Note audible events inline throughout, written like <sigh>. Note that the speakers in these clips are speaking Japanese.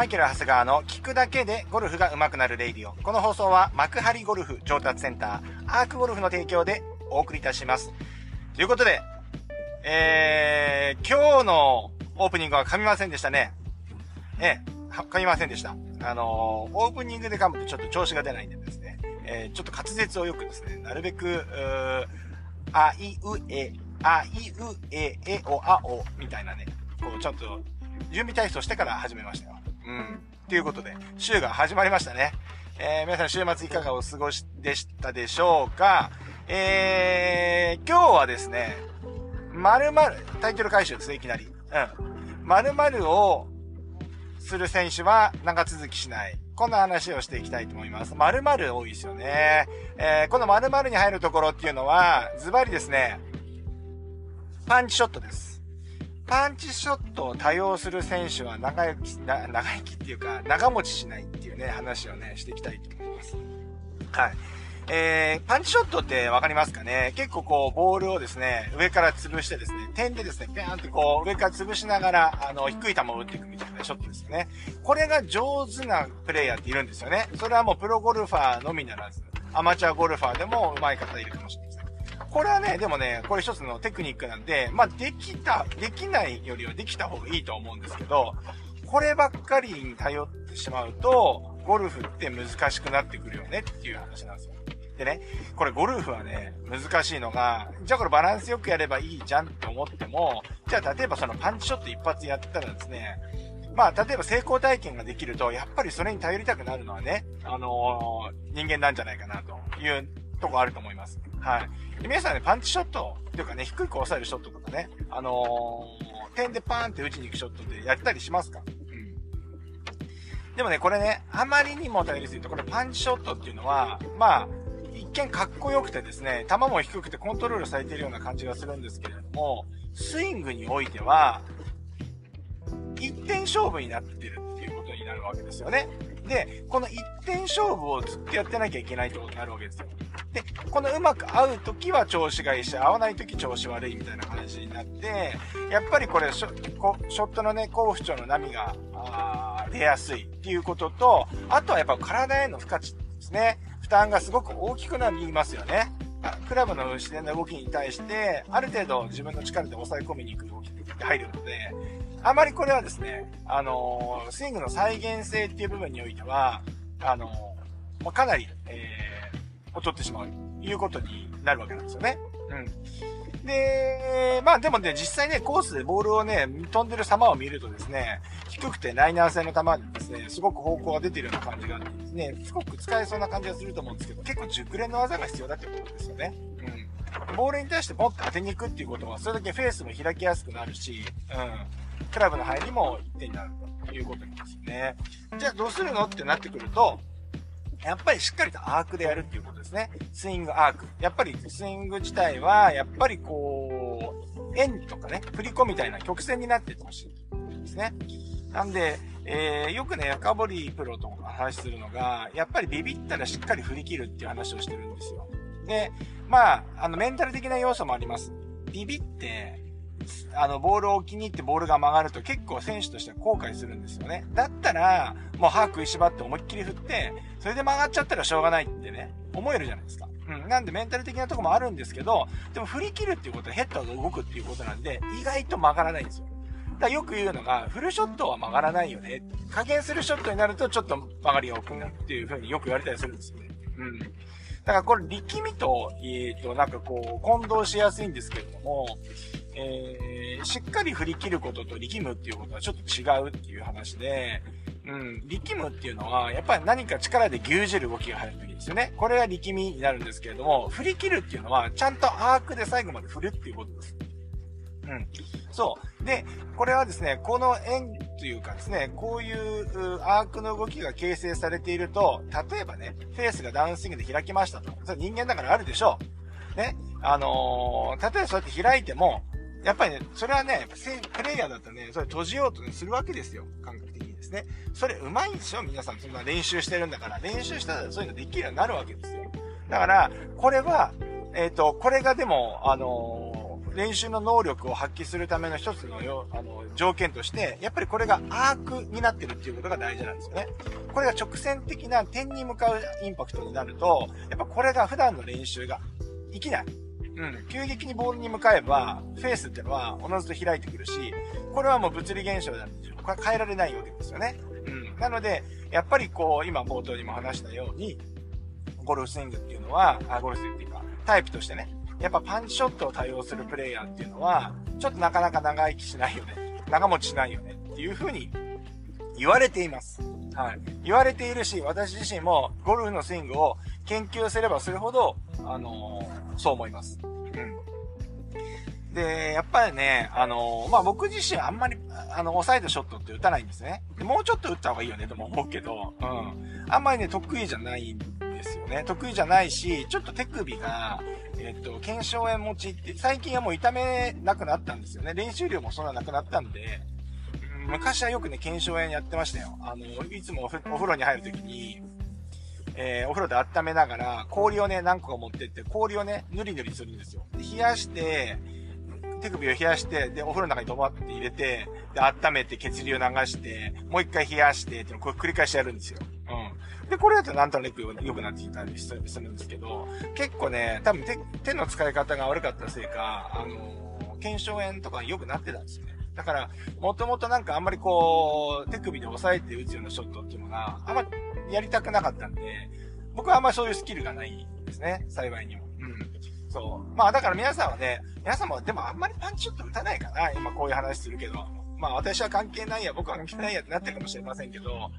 マイケル・長谷川の聞くだけでゴルフが上手くなるレイディオ。この放送は幕張ゴルフ上達センター、アークゴルフの提供でお送りいたします。ということで、えー、今日のオープニングは噛みませんでしたね。ええ、噛みませんでした。あのー、オープニングで噛むとちょっと調子が出ないんでですね、えー、ちょっと滑舌をよくですね、なるべく、うあいうえ、あいうえ、えおあお、みたいなね、こう、ちょっと、準備体操してから始めましたよ。うん。ということで、週が始まりましたね。えー、皆さん週末いかがお過ごしでしたでしょうか？えー、今日はですね、〇〇、タイトル回収ですね、いきなり。うん。〇〇をする選手は長続きしない。こんな話をしていきたいと思います。〇〇多いですよね。えー、この〇〇に入るところっていうのは、ズバリですね、パンチショットです。パンチショットを多用する選手は長生き、長生きっていうか、長持ちしないっていうね、話をね、していきたいと思います。はい。えー、パンチショットってわかりますかね？結構こう、ボールをですね、上から潰してですね、点でですね、ペーンってこう、上から潰しながら、あの、低い球を打っていくみたいなショットですよね。これが上手なプレイヤーっているんですよね。それはもうプロゴルファーのみならず、アマチュアゴルファーでも上手い方いるかもしれない。これはね、でもね、これ一つのテクニックなんで、まあ、できた、できないよりはできた方がいいと思うんですけど、こればっかりに頼ってしまうと、ゴルフって難しくなってくるよねっていう話なんですよ。でね、これゴルフはね、難しいのが、じゃあこれバランスよくやればいいじゃんって思っても、じゃあ例えばそのパンチショット一発やったらですね、まあ、例えば成功体験ができると、やっぱりそれに頼りたくなるのはね、あのー、人間なんじゃないかなというとこあると思います。はい。で皆さんね、パンチショット、というかね、低く抑えるショットとかね、あのー、点でパーンって打ちに行くショットでやったりしますか？うん。でもね、これね、あまりにも頼りすぎると、これパンチショットっていうのは、まあ、一見かっこよくてですね、球も低くてコントロールされているような感じがするんですけれども、スイングにおいては、一点勝負になってるっていうことになるわけですよね。で、この一点勝負をずっとやってなきゃいけないってことになるわけですよ。で、このうまく合う時は調子がいいし、合わない時調子悪いみたいな感じになって、やっぱりこれショ、ショットのね、好不調の波が、出やすいっていうことと、あとはやっぱ体への負荷値ですね。負担がすごく大きくなりますよね。クラブの自然な動きに対して、ある程度自分の力で抑え込みに行く動きって入るので、あまりこれはですね、あの、スイングの再現性っていう部分においては、あの、まあ、かなり、えー、劣ってしまうということになるわけなんですよね。うん。で、まあでもね、実際ね、コースでボールをね、飛んでる様を見るとですね、低くてライナー性の球にですね、すごく方向が出てるような感じがあってですね、すごく使えそうな感じがすると思うんですけど、結構熟練の技が必要だってことですよね。うん。ボールに対してポンって当てに行くっていうことは、それだけフェースも開きやすくなるし、うん。クラブの入りも1点になるということなんですね。じゃあどうするのってなってくると、やっぱりしっかりとアークでやるっていうことですね。スイングアーク。やっぱりスイング自体は、やっぱりこう、円とかね、振り子みたいな曲線になっててほしいですね。なんで、えー、よくね、深堀プロとか話するのが、やっぱりビビったらしっかり振り切るっていう話をしてるんですよ。で、まあ、あの、メンタル的な要素もあります。ビビって、あの、ボールを気に入ってボールが曲がると結構選手としては後悔するんですよね。だったら、もう歯食いしばって思いっきり振って、それで曲がっちゃったらしょうがないってね、思えるじゃないですか。うん。なんでメンタル的なとこもあるんですけど、でも振り切るっていうことはヘッドが動くっていうことなんで、意外と曲がらないんですよ。だよく言うのが、フルショットは曲がらないよね。加減するショットになるとちょっと曲がりが多くなるっていう風によく言われたりするんですよね。うん。だからこれ力みと、えっ、ー、と、なんかこう、混同しやすいんですけれども、えー、しっかり振り切ることと力むっていうことはちょっと違うっていう話で、うん、力むっていうのは、やっぱり何か力で牛耳る動きが入るときですよね。これが力みになるんですけれども、振り切るっていうのは、ちゃんとアークで最後まで振るっていうことです。うん。そう。で、これはですね、この円というかですね、こういうアークの動きが形成されていると、例えばね、フェースがダウンスイングで開きましたと。それ人間だからあるでしょう。ね。あのー、例えばそうやって開いても、やっぱりね、それはね、やっぱプレイヤーだとね、それ閉じようと、ね、するわけですよ。感覚的にですね。それ上手いんですよ、皆さん。そんな練習してるんだから。練習したらそういうのできるようになるわけですよ。だから、これは、えっ、ー、と、これがでも、あのー、練習の能力を発揮するための一つのよ、あの、条件として、やっぱりこれがアークになってるっていうことが大事なんですよね。これが直線的な点に向かうインパクトになると、やっぱこれが普段の練習が生きない。うん。急激にボールに向かえば、フェースってのはおのずと開いてくるし、これはもう物理現象なんで、これは変えられないわけですよね。うん。なので、やっぱりこう、今冒頭にも話したように、ゴルフスイングっていうのは、あ、ゴルフスイングっていうか、タイプとしてね、やっぱパンチショットを対応するプレイヤーっていうのは、ちょっとなかなか長生きしないよね。長持ちしないよね。っていうふうに言われています。はい。言われているし、私自身もゴルフのスイングを研究すればするほど、あのー、そう思います。で、やっぱりね、あの、まあ、僕自身あんまり、あの、抑えたショットって打たないんですね。でもうちょっと打った方がいいよねとも思うけど、うん。あんまりね、得意じゃないんですよね。得意じゃないし、ちょっと手首が、えっと、腱鞘炎持ちって、最近はもう痛めなくなったんですよね。練習量もそんななくなったんで、昔はよくね、腱鞘炎やってましたよ。あの、いつもお風呂に入るときに、えー、お風呂で温めながら、氷をね、何個か持ってって、氷をね、ぬりぬりするんですよ。で冷やして、手首を冷やして、で、お風呂の中にドバって入れて、で、温めて血流を流して、もう一回冷やして、っていうのをこれ繰り返しやるんですよ。うん。で、これだとなんとなく良くなってきたりするんですけど、結構ね、多分手、手の使い方が悪かったせいか、あのー、腱鞘炎とか良くなってたんですよね。だから、もともとなんかあんまりこう、手首で押さえて打つようなショットっていうのが、あんまやりたくなかったんで、僕はあんまりそういうスキルがないんですね、幸いにも。うん。そう。まあだから皆さんはね、皆さんもでもあんまりパンチショット打たないかな、今こういう話するけど。まあ私は関係ないや、僕は関係ないやってなってるかもしれませんけど、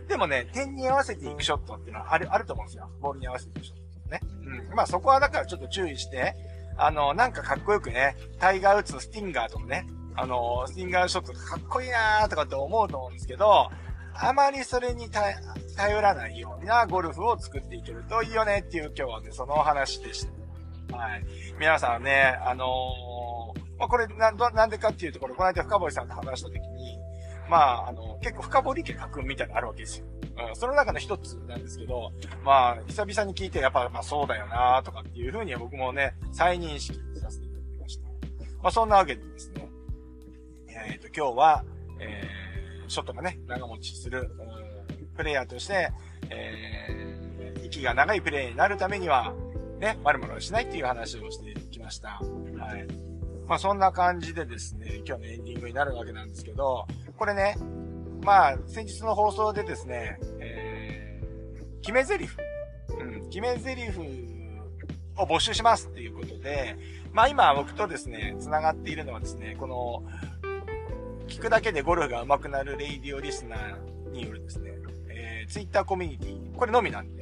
うん。でもね、点に合わせていくショットっていうのはある、あると思うんですよ。ボールに合わせていくショットね。うん。まあそこはだからちょっと注意して、あの、なんかかっこよくね、タイガー・ウッズのスティンガーとかね、あの、スティンガーショットかっこいいなーとかって思うと思うんですけど、あまりそれに頼らないようなゴルフを作っていけるといいよねっていう今日はね、そのお話でした。はい。皆さんね、あのー、まあ、これな、なんでかっていうところ、この間深堀さんと話した時に、まあ、あの、結構深堀家書くみたいなのあるわけですよ。うん、その中の一つなんですけど、まあ、久々に聞いて、やっぱ、まあそうだよなとかっていうふうに僕もね、再認識させていただきました。まあそんなわけでですね、えっ、ー、と、今日は、えー、ショットがね、長持ちする、プレイヤーとして、えー、息が長いプレイになるためには、ね、丸々しないっていう話をしてきました。はい。まあそんな感じでですね、今日のエンディングになるわけなんですけど、これね、まあ先日の放送でですね、えー、決め台詞、うん、決め台詞を募集しますっていうことで、まあ今僕とですね、繋がっているのはですね、この、聞くだけでゴルフが上手くなるレイディオリスナーによるですね、えー、ツイッターコミュニティ、これのみなんで、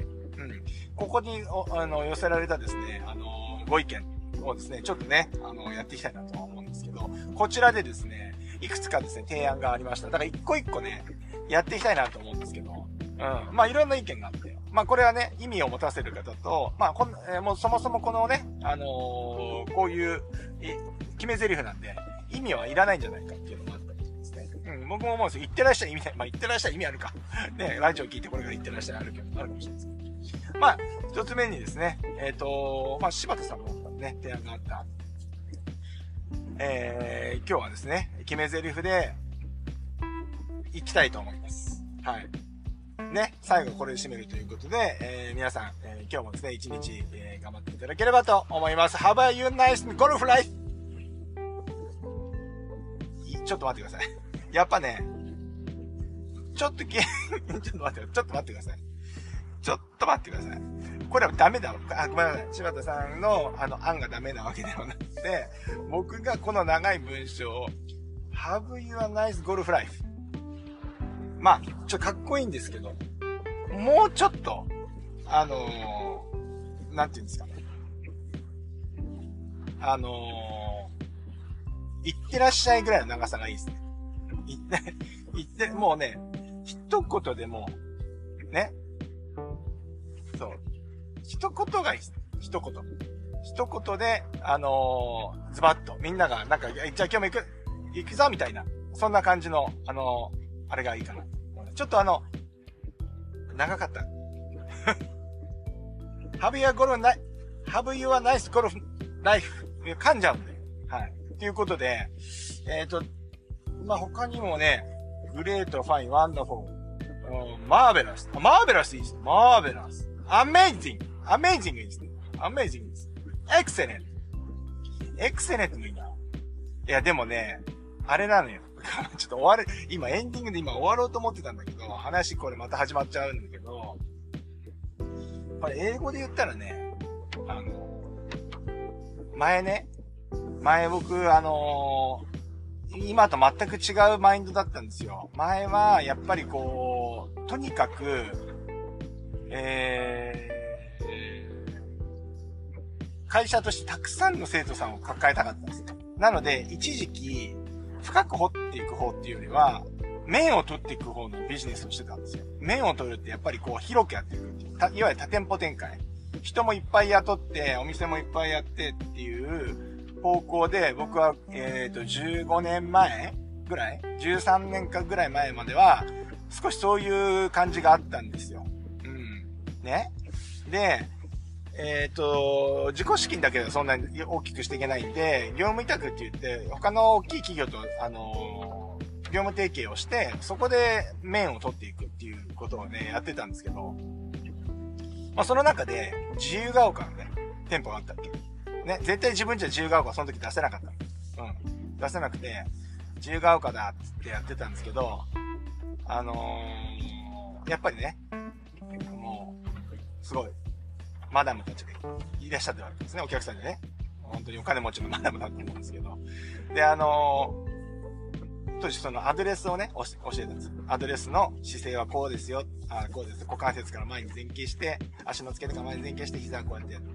ここに、あの、寄せられたですね、あの、ご意見をですね、ちょっとね、あの、やっていきたいなと思うんですけど、こちらでですね、いくつかですね、提案がありました。だから一個一個ね、やっていきたいなと思うんですけど、うん。まあ、いろんな意見があって、まあ、これはね、意味を持たせる方と、まあ、こん、えー、もうそもそもこのね、あのー、こういう、決め台詞なんで、意味はいらないんじゃないかっていうのもあったりですね。うん、僕も思うんですよ。言ってらっしゃい意味ない。まあ、言ってらっしゃい意味あるか。ね、ラジオ聞いてこれから言ってらっしゃいあるけど、あるかもしれないですけど。まあ、一つ目にですね、えっ、ー、と、まあ、柴田さんのね、提案があった、えー、今日はですね、決め台詞で、行きたいと思います。はい。ね、最後これで締めるということで、えー、皆さん、えー、今日もですね、一日、えー、頑張っていただければと思います。Have a you nice golf life! ちょっと待ってください。やっぱね、ちょっと <laughs> ちょっと待って、ちょっと待ってください。ちょっと待ってください。これはダメだ。あ、ごめんなさい。柴田さんの、あの、案がダメなわけではなくて、僕がこの長い文章を、Have you a nice golf life? まあ、ちょかっこいいんですけど、もうちょっと、あのー、なんて言うんですかね。あのー、行ってらっしゃいぐらいの長さがいいですね。行って、行って、もうね、一言でも、ね。一言がいいです。一言。一言で、あのー、ズバッと、みんなが、なんか、じゃあ今日も行く、行くぞみたいな、そんな感じの、あのー、あれがいいかな。ちょっとあの、長かった。Have you a golf, have you a nice golf life? 噛んじゃうんで。ということで、えっ、ー、と、まあ、他にもね、 great、fine、wonderful、marvelous。marvelous いいです。 marvelous。amazing。amazing いいですね。アメイジングです。エクセレント。エクセレントもいいな。いや、でもね、あれなのよ。<laughs> ちょっと終わる、今エンディングで今終わろうと思ってたんだけど、話これまた始まっちゃうんだけど、これ英語で言ったらね、あの、前ね、前僕、あのー、今と全く違うマインドだったんですよ。前は、やっぱりこう、とにかく、えー、会社としてたくさんの生徒さんを抱えたかったんですよ。なので、一時期、深く掘っていく方っていうよりは、面を取っていく方のビジネスをしてたんですよ。面を取るってやっぱりこう広くやっていくっていう。いわゆる多店舗展開。人もいっぱい雇って、お店もいっぱいやってっていう方向で、僕は、えっ、ー、と、15年前ぐらい ?13 年間ぐらい前までは、少しそういう感じがあったんですよ。うん。ね。で、えっ、ー、と、自己資金だけではそんなに大きくしていけないんで、業務委託って言って、他の大きい企業と、あの、業務提携をして、そこで面を取っていくっていうことをね、やってたんですけど、まあ、その中で、自由が丘のね、店舗があったっけ？ね、絶対自分じゃ自由が丘はその時出せなかった。うん。出せなくて、自由が丘だっつってやってたんですけど、あのー、やっぱりね、もう、すごい、マダムたちがいらっしゃってるわけですね、お客さんでね。本当にお金持ちのマダムだと思うんですけど。で、あのー、当時そのアドレスをね、教えたんです。アドレスの姿勢はこうですよ。あこうです。股関節から前に前傾して、足の付け根から前に前傾して、膝をこうやってやる。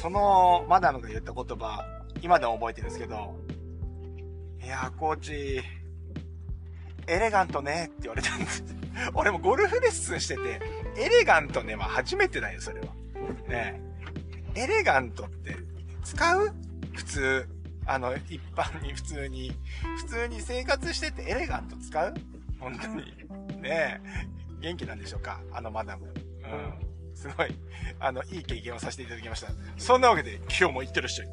そのマダムが言った言葉、今でも覚えてるんですけど、いやー、コーチ、エレガントねって言われたんです。俺もゴルフレッスンしてて、エレガントねは初めてだよ、それは。ねエレガントって使う？普通。あの、一般に普通に。普通に生活しててエレガント使う？本当に。ねえ。元気なんでしょうか？あのマダム。うん。すごい、あの、いい経験をさせていただきました。そんなわけで、今日も行ってらっしゃい。